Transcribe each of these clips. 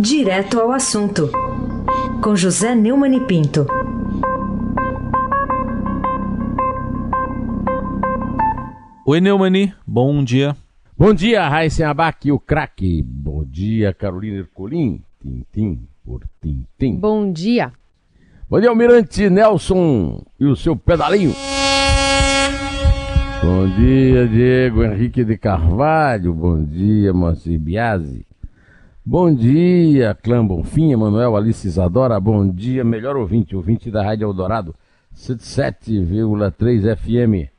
Direto ao assunto, com José Neumann e Pinto. Oi, Neumani, bom dia. Bom dia, Raíssa Abac, o craque. Bom dia, Carolina Ercolim. Tintim por tintim. Bom dia. Bom dia, Almirante Nelson e o seu pedalinho. Bom dia, Diego Henrique de Carvalho. Bom dia, Moacir Biasi. Bom dia, Clã Bonfim, Emanuel Alice Isadora. Bom dia, melhor ouvinte, ouvinte da Rádio Eldorado, 77,3 FM.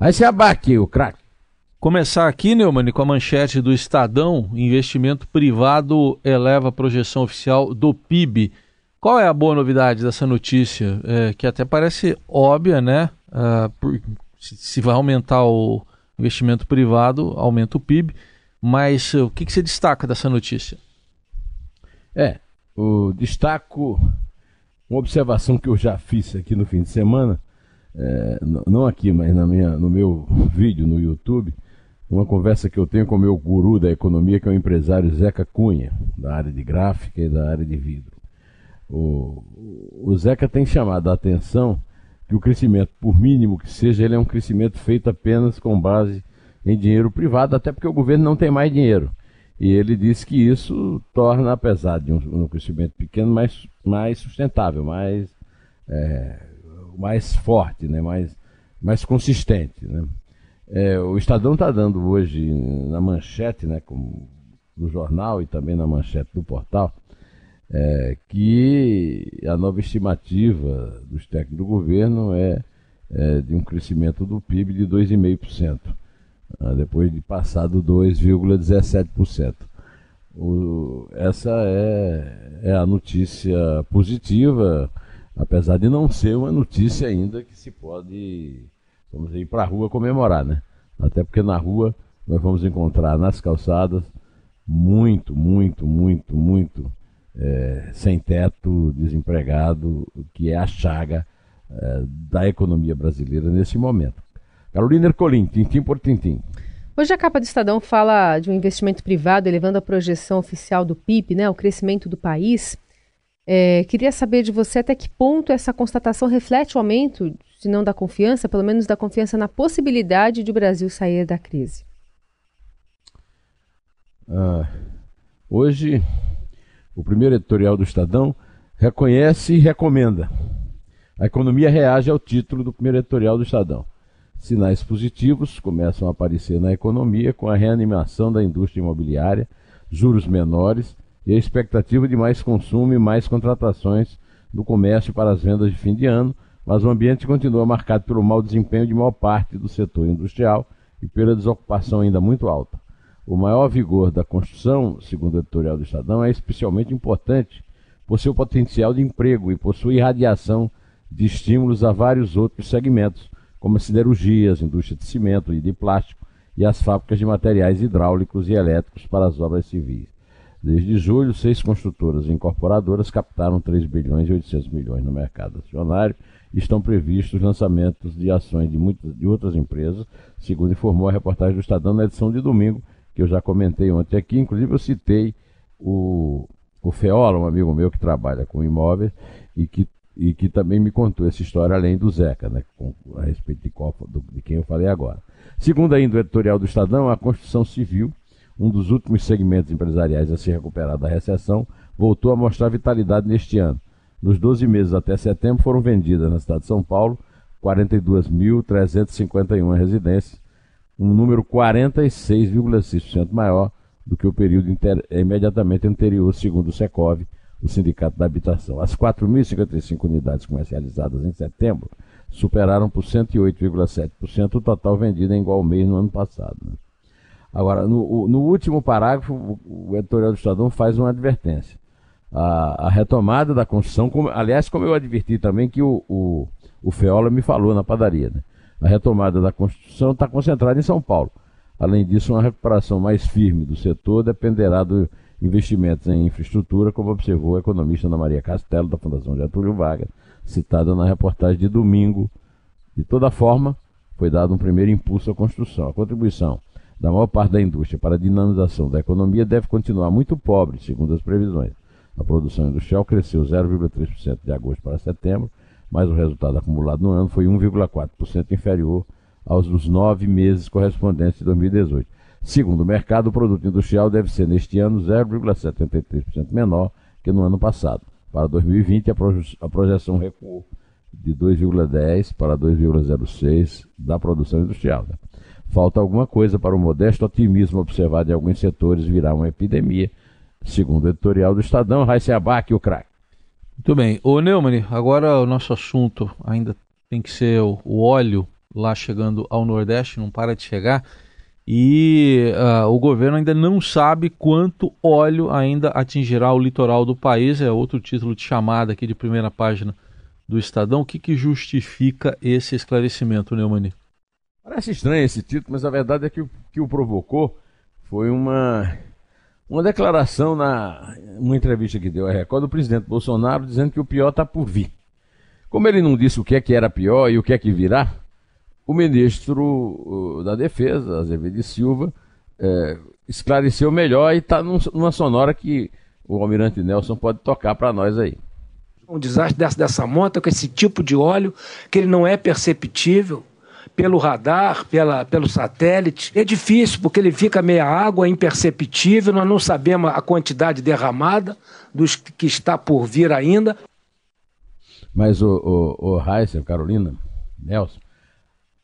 Aí se abaque, o craque. Começar aqui, Neumann, com a manchete do Estadão: investimento privado eleva a projeção oficial do PIB. Qual é a boa novidade dessa notícia? É, que até parece óbvia, né? Uh, por, se vai aumentar o investimento privado, aumenta o PIB. Mas uh, o que, que você destaca dessa notícia? É, o destaco, uma observação que eu já fiz aqui no fim de semana, é, não aqui, mas na minha, no meu vídeo no YouTube, uma conversa que eu tenho com o meu guru da economia, que é o empresário Zeca Cunha, da área de gráfica e da área de vidro. O, o Zeca tem chamado a atenção que o crescimento, por mínimo que seja, ele é um crescimento feito apenas com base em dinheiro privado, até porque o governo não tem mais dinheiro. E ele disse que isso torna, apesar de um, um crescimento pequeno, mais, mais sustentável, mais, é, mais forte, né? mais, mais consistente. Né? É, o Estadão está dando hoje na manchete, né, como do jornal e também na manchete do portal, é, que a nova estimativa dos técnicos do governo é, é de um crescimento do PIB de 2,5%, ah, depois de passar do 2,17%. essa é, é a notícia positiva, apesar de não ser uma notícia ainda que se pode, vamos dizer, ir para a rua comemorar, né? Até porque na rua nós vamos encontrar nas calçadas muito, muito, muito, muito é, sem teto, desempregado, que é a chaga é, da economia brasileira nesse momento. Carolina Ercolim, tintim por tintim. Hoje a capa do Estadão fala de um investimento privado elevando a projeção oficial do PIB, né, o crescimento do país. É, queria saber de você até que ponto essa constatação reflete o aumento, se não da confiança, pelo menos da confiança na possibilidade de o Brasil sair da crise. Ah, hoje o primeiro editorial do Estadão, reconhece e recomenda. A economia reage ao título do primeiro editorial do Estadão. Sinais positivos começam a aparecer na economia com a reanimação da indústria imobiliária, juros menores e a expectativa de mais consumo e mais contratações do comércio para as vendas de fim de ano, mas o ambiente continua marcado pelo mau desempenho de maior parte do setor industrial e pela desocupação ainda muito alta. O maior vigor da construção, segundo o editorial do Estadão, é especialmente importante por seu potencial de emprego e por sua irradiação de estímulos a vários outros segmentos, como as indústrias de cimento e de plástico e as fábricas de materiais hidráulicos e elétricos para as obras civis. Desde julho, seis construtoras e incorporadoras captaram 3 bilhões e 800 milhões no mercado acionário e estão previstos lançamentos de ações de, muitas, de outras empresas, segundo informou a reportagem do Estadão na edição de domingo, que eu já comentei ontem aqui, inclusive eu citei o, o Feola, um amigo meu que trabalha com imóveis e que, e que também me contou essa história além do Zeca, né, com, a respeito de, qual, do, de quem eu falei agora. Segundo ainda o editorial do Estadão, a construção civil, um dos últimos segmentos empresariais a se recuperar da recessão, voltou a mostrar vitalidade neste ano. Nos 12 meses até setembro foram vendidas na cidade de São Paulo 42.351 residências, um número 46,6% maior do que o período inter... imediatamente anterior, segundo o Secov, o Sindicato da Habitação. As 4.055 unidades comercializadas em setembro superaram por 108,7% o total vendido em igual mês no ano passado. Né? Agora, no, no, último parágrafo, o editorial do Estadão faz uma advertência. A, a retomada da construção, como, aliás, como eu adverti também que o, o, o Feola me falou na padaria, né? A retomada da construção está concentrada em São Paulo. Além disso, uma recuperação mais firme do setor dependerá do investimentos em infraestrutura, como observou a economista Ana Maria Castelo, da Fundação Getúlio Vargas, citada na reportagem de domingo. De toda forma, foi dado um primeiro impulso à construção. A contribuição da maior parte da indústria para a dinamização da economia deve continuar muito pobre, segundo as previsões. A produção industrial cresceu 0,3% de agosto para setembro, mas o resultado acumulado no ano foi 1,4% inferior aos dos nove meses correspondentes de 2018. Segundo o mercado, o produto industrial deve ser neste ano 0,73% menor que no ano passado. Para 2020, a projeção recuou de 2,10 para 2,06 da produção industrial. Né? Falta alguma coisa para o modesto otimismo observado em alguns setores virar uma epidemia, segundo o editorial do Estadão, Raíssa Abac, o craque. Muito bem. Ô Neumann, agora o nosso assunto ainda tem que ser o óleo lá chegando ao Nordeste, não para de chegar. E uh, o governo ainda não sabe quanto óleo ainda atingirá o litoral do país. É outro título de chamada aqui de primeira página do Estadão. O que, que justifica esse esclarecimento, Neumani? Parece estranho esse título, mas a verdade é que o que o provocou foi uma uma declaração na uma entrevista que deu a Record do presidente Bolsonaro dizendo que o pior está por vir. Como ele não disse o que é que era pior e o que é que virá, o ministro da Defesa, Azevedo Silva, é, esclareceu melhor e está numa sonora que o almirante Nelson pode tocar para nós aí. Um desastre dessa, dessa monta com esse tipo de óleo que ele não é perceptível, pelo radar, pela, pelo satélite. É difícil, porque ele fica meia água, imperceptível, nós não sabemos a quantidade derramada dos que está por vir ainda. Mas o, o, o Heisen, Carolina, Nelson,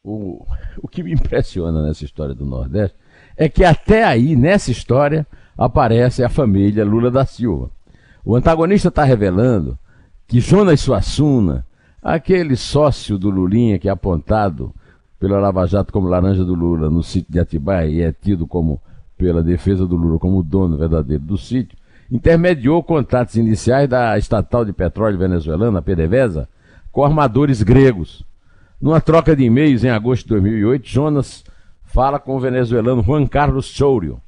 o, o que me impressiona nessa história do Nordeste é que até aí, nessa história, aparece a família Lula da Silva. O antagonista está revelando que Jonas Suassuna, aquele sócio do Lulinha que é apontado pela Lava Jato como laranja do Lula no sítio de Atibaia e é tido como pela defesa do Lula como dono verdadeiro do sítio, intermediou contatos iniciais da estatal de petróleo venezuelana, PDVSA, com armadores gregos. Numa troca de e-mails em agosto de 2008, Jonas fala com o venezuelano Juan Carlos Sourio,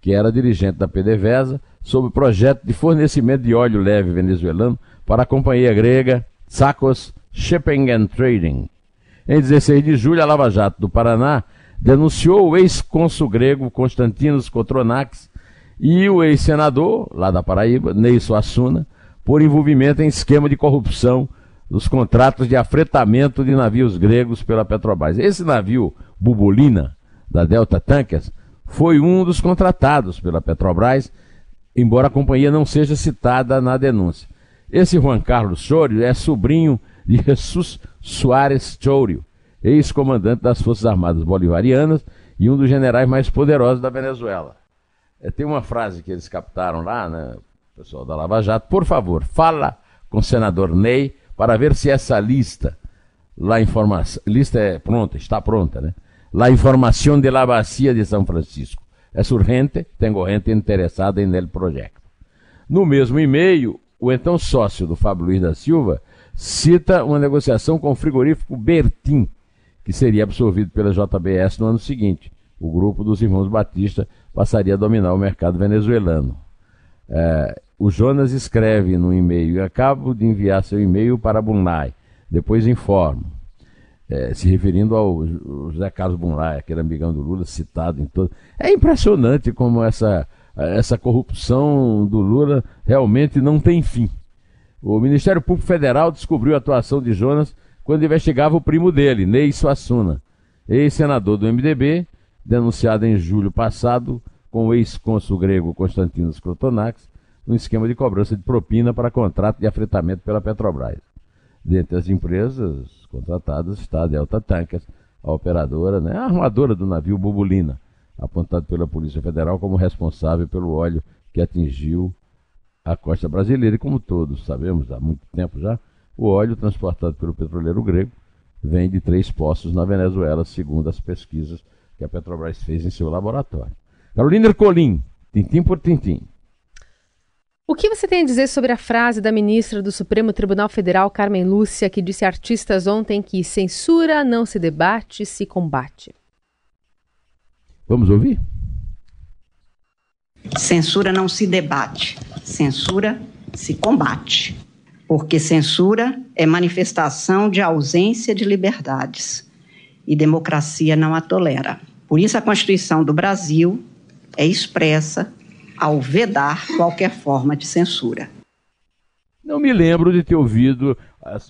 que era dirigente da PDVSA, sobre o projeto de fornecimento de óleo leve venezuelano para a companhia grega Sacos Shipping and Trading, em 16 de julho, a Lava Jato do Paraná denunciou o ex-cônsul grego Constantinos Kotronax e o ex-senador, lá da Paraíba, Ney Suassuna, por envolvimento em esquema de corrupção dos contratos de afretamento de navios gregos pela Petrobras. Esse navio Bubulina, da Delta Tankers, foi um dos contratados pela Petrobras, embora a companhia não seja citada na denúncia. Esse Juan Carlos Sorio é sobrinho de Jesus Soares Chorio, ex-comandante das Forças Armadas Bolivarianas e um dos generais mais poderosos da Venezuela. É, tem uma frase que eles captaram lá, né, pessoal da Lava Jato, por favor, fala com o senador Ney para ver se essa lista, lá informação, lista é pronta, está pronta, né? La informação de la bacia de São Francisco. É urgente, tenho gente interessada nele projeto. No mesmo e-mail, o então sócio do Fábio Luiz da Silva cita uma negociação com o frigorífico Bertin, que seria absorvido pela JBS no ano seguinte. O grupo dos irmãos Batista passaria a dominar o mercado venezuelano. É, o Jonas escreve no e-mail: Acabo de enviar seu e-mail para Bunlai, depois informo. É, se referindo ao José Carlos Bunlai, aquele amigão do Lula, citado em todo. É impressionante como essa, essa corrupção do Lula realmente não tem fim. O Ministério Público Federal descobriu a atuação de Jonas quando investigava o primo dele, Ney Suassuna, ex-senador do MDB, denunciado em julho passado com o ex-cônsul grego Constantinos Krotonax no esquema de cobrança de propina para contrato de afretamento pela Petrobras. Dentre as empresas contratadas está a Delta Tankers, a operadora, né, a armadora do navio Bubulina, apontado pela Polícia Federal como responsável pelo óleo que atingiu a costa brasileira. E como todos sabemos há muito tempo já, o óleo transportado pelo petroleiro grego vem de três poços na Venezuela, segundo as pesquisas que a Petrobras fez em seu laboratório. Carolina Ercolim, tintim por tintim. O que você tem a dizer sobre a frase da ministra do Supremo Tribunal Federal, Carmen Lúcia, que disse a artistas ontem que censura não se debate, se combate? Vamos ouvir? Censura não se debate, censura se combate. Porque censura é manifestação de ausência de liberdades e democracia não a tolera. Por isso, a Constituição do Brasil é expressa ao vedar qualquer forma de censura. Não me lembro de ter ouvido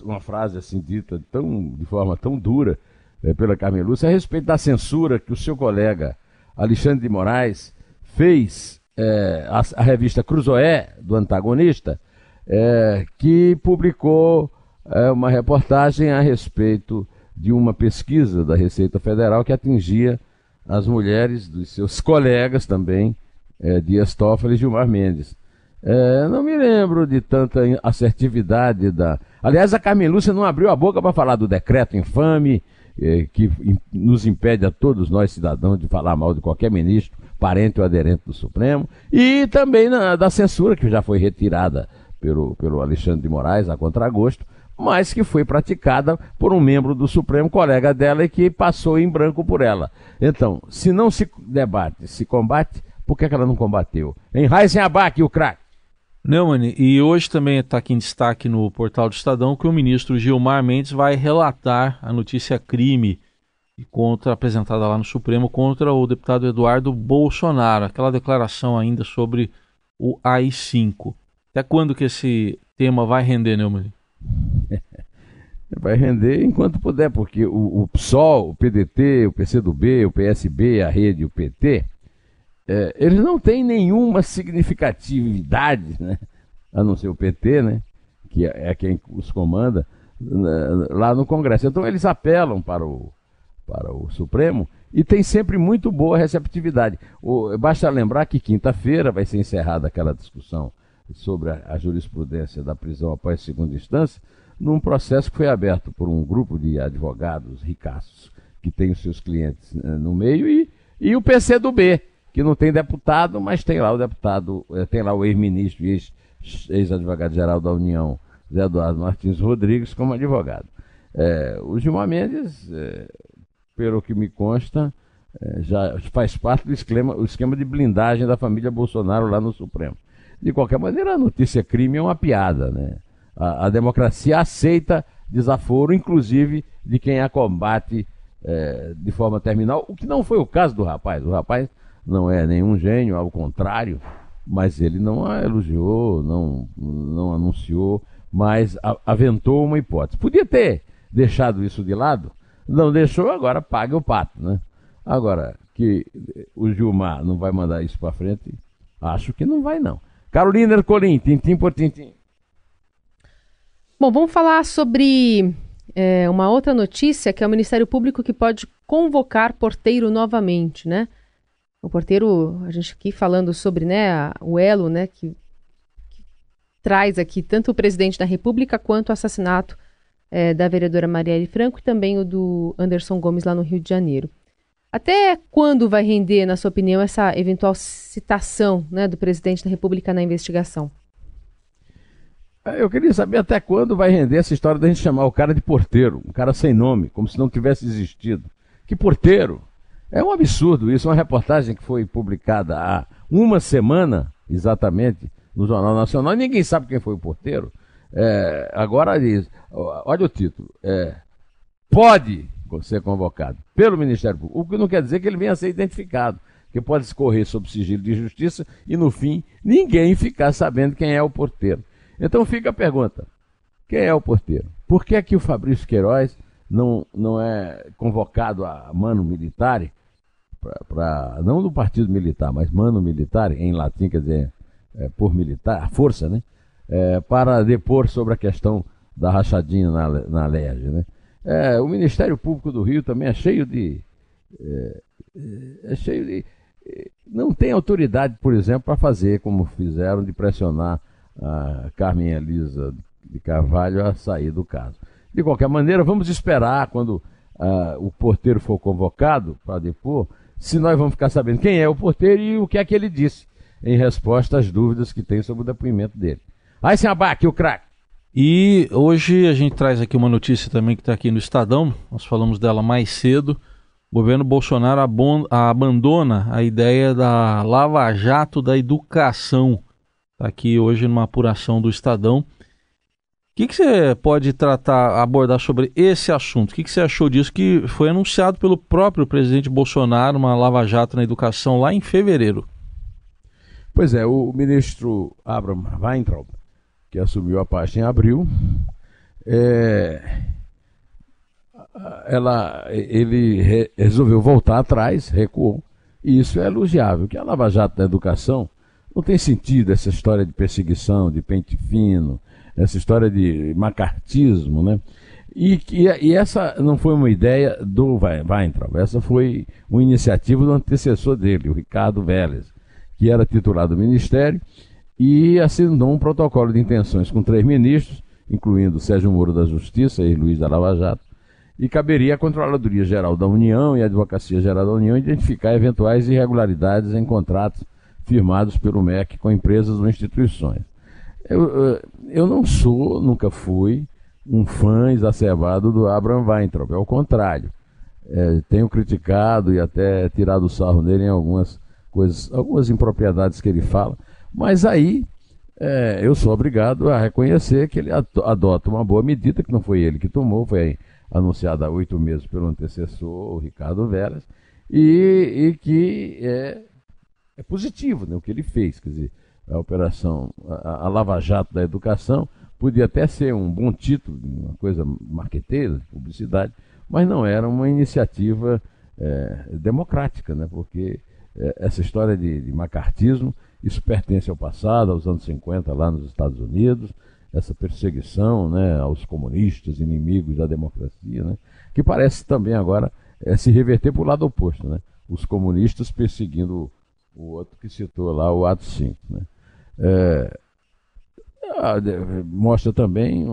uma frase assim dita tão, de forma tão dura é, pela Carmen Lúcia a respeito da censura que o seu colega Alexandre de Moraes fez é, à, à, revista Cruzoé, do antagonista, é, que publicou é, uma reportagem a respeito de uma pesquisa da Receita Federal que atingia as mulheres dos seus colegas também, é, Dias Toffoli e Gilmar Mendes. É, não me lembro de tanta assertividade da. Aliás, a Carmen Lúcia não abriu a boca para falar do decreto infame é, que nos impede a todos nós cidadãos de falar mal de qualquer ministro, parente ou aderente do Supremo, e também na, da censura que já foi retirada pelo, pelo Alexandre de Moraes a contragosto, mas que foi praticada por um membro do Supremo, colega dela, e que passou em branco por ela. Então, se não se debate, se combate, por que, que ela não combateu? Em Heisenberg, o craque. Neumann, e hoje também está aqui em destaque no portal do Estadão que o ministro Gilmar Mendes vai relatar a notícia crime contra apresentada lá no Supremo contra o deputado Eduardo Bolsonaro, aquela declaração ainda sobre o AI-5. Até quando que esse tema vai render, Neumann? Vai render enquanto puder, porque o, o PSOL, o PDT, o PCdoB, o PSB, a Rede, o PT, é, eles não têm nenhuma significatividade, né? a não ser o PT, né? que é, é quem os comanda, né, lá no Congresso. Então eles apelam para o, para o Supremo e tem sempre muito boa receptividade. O, basta lembrar que quinta-feira vai ser encerrada aquela discussão sobre a, a, jurisprudência da prisão após segunda instância, num processo que foi aberto por um grupo de advogados ricaços que tem os seus clientes né, no meio e, e o PCdoB, que não tem deputado, mas tem lá o deputado, eh, tem lá o ex-ministro e ex-advogado-geral da União, Zé Eduardo Martins Rodrigues, como advogado. É, o Gilmar Mendes, é, pelo que me consta, é, já faz parte do esquema, o esquema de blindagem da família Bolsonaro lá no Supremo. De qualquer maneira, a notícia crime é uma piada, né? A, a democracia aceita desaforo, inclusive de quem a combate de forma terminal, o que não foi o caso do rapaz. O rapaz não é nenhum gênio, ao contrário, mas ele não a elogiou, não, não anunciou, mas aventou uma hipótese. Podia ter deixado isso de lado, não deixou, agora paga o pato, né? Agora, que o Gilmar não vai mandar isso para frente, acho que não vai não. Carolina Ercolim, tintim por tintim. Bom, vamos falar sobre é, uma outra notícia, que é o Ministério Público que pode convocar porteiro novamente, né? O porteiro, a gente aqui falando sobre né, o elo né, que, que traz aqui tanto o presidente da República quanto o assassinato é, da vereadora Marielle Franco e também o do Anderson Gomes lá no Rio de Janeiro. Até quando vai render, na sua opinião, essa eventual citação né, do presidente da República na investigação? É, eu queria saber até quando vai render essa história da gente chamar o cara de porteiro, um cara sem nome, como se não tivesse existido. Que porteiro? É um absurdo isso. Uma reportagem que foi publicada há uma semana, exatamente, no Jornal Nacional, ninguém sabe quem foi o porteiro. É, agora diz, olha o título, é, pode ser convocado pelo Ministério Público, o que não quer dizer que ele venha a ser identificado, que pode escorrer sob sigilo de justiça e no fim ninguém ficar sabendo quem é o porteiro. Então fica a pergunta: quem é o porteiro? Por que é que o Fabrício Queiroz não, não é convocado a mano militar para não do partido militar, mas mano militar, em latim quer dizer é, por militar, força, né? É, para depor sobre a questão da rachadinha na, na LERJ, né? É, o Ministério Público do Rio também é cheio de. É, é cheio de. Não tem autoridade, por exemplo, para fazer como fizeram de pressionar a Carmen Elisa de Carvalho a sair do caso. De qualquer maneira, vamos esperar quando uh, o porteiro for convocado para depor se nós vamos ficar sabendo quem é o porteiro e o que é que ele disse em resposta às dúvidas que tem sobre o depoimento dele. Aí se abaque o craque. E hoje a gente traz aqui uma notícia também que está aqui no Estadão, nós falamos dela mais cedo. O governo Bolsonaro abandona a ideia da Lava Jato da educação. Está aqui hoje numa apuração do Estadão. Que, que você pode tratar, abordar sobre esse assunto? O que, que você achou disso que foi anunciado pelo próprio presidente Bolsonaro, uma lava-jato na educação lá em fevereiro? Pois é, o ministro Abraham Weintraub, que assumiu a pasta em abril, é, ela, ele re, resolveu voltar atrás, recuou, e isso é elogiável, que a Lava Jato da educação não tem sentido essa história de perseguição, de pente fino, essa história de macartismo, né? E, e, e, essa não foi uma ideia do Weintraub, essa foi uma iniciativa do antecessor dele, o Ricardo Vélez, que era titular do Ministério e assinou um protocolo de intenções com três ministros, incluindo Sérgio Moro da Justiça e Luiz da Lava Jato, e caberia à Controladoria Geral da União e à Advocacia Geral da União identificar eventuais irregularidades em contratos firmados pelo MEC com empresas ou instituições. Eu, eu não sou, nunca fui, um fã exacerbado do Abraham Weintraub, ao contrário. É, tenho criticado e até tirado sarro nele em algumas coisas, algumas impropriedades que ele fala, mas aí é, eu sou obrigado a reconhecer que ele adota uma boa medida, que não foi ele que tomou, foi anunciada há oito meses pelo antecessor, o Ricardo Veras, e, e que é, é positivo né, o que ele fez, quer dizer, a operação, a, a Lava Jato da Educação, podia até ser um bom título, uma coisa marqueteira, publicidade, mas não era uma iniciativa é, democrática, né? porque é, essa história de, de macartismo, isso pertence ao passado, aos anos 50 lá nos Estados Unidos, essa perseguição né, aos comunistas, inimigos da democracia, né, que parece também agora é, se reverter para o lado oposto, né, os comunistas perseguindo o outro que citou lá, o ato 5. Né. É, mostra também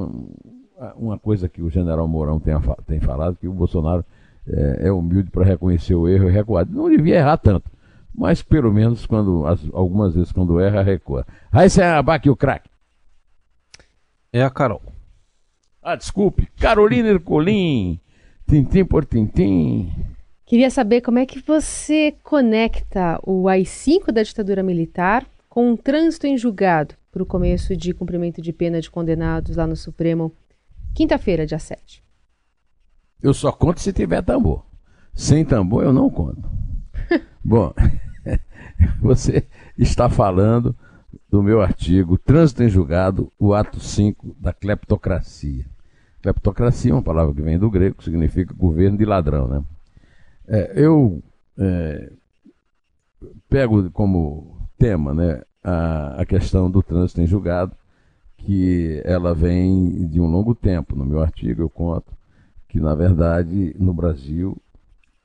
uma coisa que o general Mourão tem, tem falado, que o Bolsonaro é, é humilde para reconhecer o erro e recuar. Não devia errar tanto, mas pelo menos quando as, algumas vezes quando erra, recua. Aí você abaque o craque. É a Carol. Ah, desculpe. Carolina Ercolim. Tintim por tintim. Queria saber como é que você conecta o AI-5 da ditadura militar com um trânsito em julgado para o começo de cumprimento de pena de condenados lá no Supremo, quinta-feira, dia 7. Eu só conto se tiver tambor. Sem tambor eu não conto. Bom, você está falando do meu artigo Trânsito em Julgado, o ato 5 da cleptocracia. Cleptocracia é uma palavra que vem do grego, significa governo de ladrão. Né? É, eu é, pego como tema né, a, a questão do trânsito em julgado, que ela vem de um longo tempo. No meu artigo eu conto que, na verdade, no Brasil,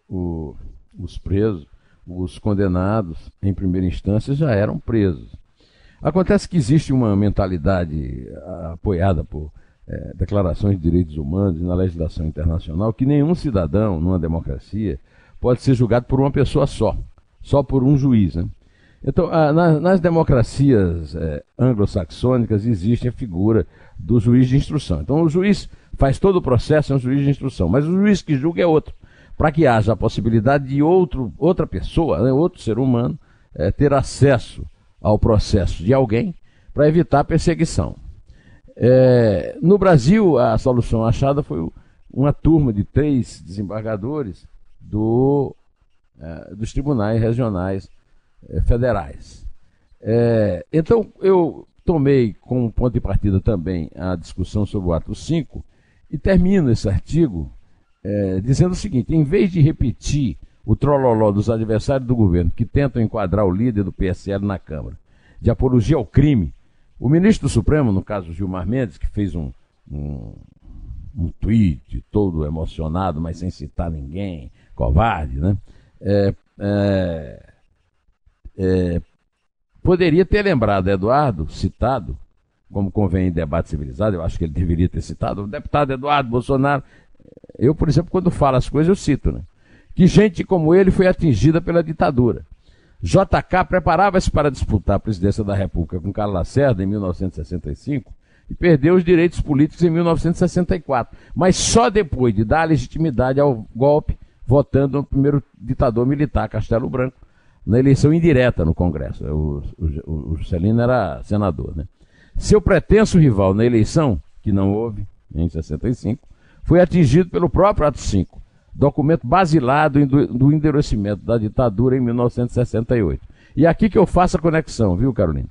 o, os presos, os condenados em primeira instância já eram presos Acontece que existe uma mentalidade ah, apoiada por é, declarações de direitos humanos e na legislação internacional que nenhum cidadão, numa democracia, pode ser julgado por uma pessoa só, só por um juiz. Né? Então, a, na, nas democracias é, anglo-saxônicas existe a figura do juiz de instrução. Então, o juiz faz todo o processo, é um juiz de instrução, mas o juiz que julga é outro. Para que haja a possibilidade de outro, outra pessoa, né, outro ser humano, é, ter acesso ao processo de alguém para evitar perseguição. É, no Brasil, a solução achada foi uma turma de três desembargadores do, é, dos tribunais regionais federais. É, então, eu tomei como ponto de partida também a discussão sobre o ato 5 e termino esse artigo é, dizendo o seguinte: em vez de repetir o trololó dos adversários do governo que tentam enquadrar o líder do PSL na Câmara de apologia ao crime. O ministro do Supremo, no caso Gilmar Mendes, que fez um, um, um tweet todo emocionado, mas sem citar ninguém, covarde, né? É, é, poderia ter lembrado Eduardo, citado, como convém em debate civilizado, eu acho que ele deveria ter citado, o deputado Eduardo Bolsonaro. Eu, por exemplo, quando falo as coisas, eu cito, né? que gente como ele foi atingida pela ditadura. JK preparava-se para disputar a presidência da República com Carlos Lacerda em 1965 e perdeu os direitos políticos em 1964, mas só depois de dar legitimidade ao golpe, votando no primeiro ditador militar, Castelo Branco, na eleição indireta no Congresso. O, o, o Celino era senador. Né? Seu pretenso rival na eleição, que não houve em 65, foi atingido pelo próprio ato 5, documento basilado do, do endurecimento da ditadura em 1968. E aqui que eu faço a conexão, viu, Carolina?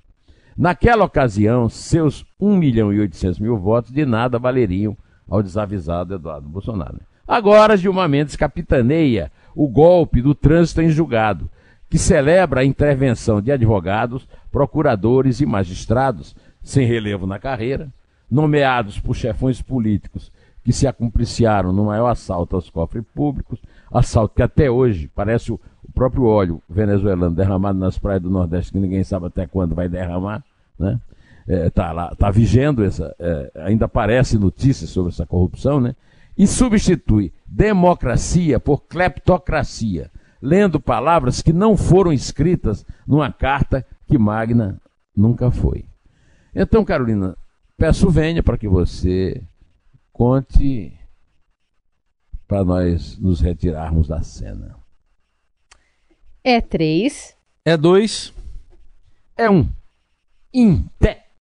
Naquela ocasião, seus 1 milhão e 800 mil votos de nada valeriam ao desavisado Eduardo Bolsonaro. Agora, Gilmar Mendes capitaneia o golpe do trânsito em julgado, que celebra a intervenção de advogados, procuradores e magistrados sem relevo na carreira, nomeados por chefões políticos que se acumpliciaram no maior assalto aos cofres públicos, assalto que até hoje parece o próprio óleo venezuelano derramado nas praias do Nordeste, que ninguém sabe até quando vai derramar, né? É, tá lá, tá vigendo essa, é, ainda aparece notícias sobre essa corrupção, né? E substitui democracia por cleptocracia, lendo palavras que não foram escritas numa carta que Magna nunca foi. Então, Carolina, peço venha para que você conte para nós nos retirarmos da cena. É três. É dois. É um. Inte.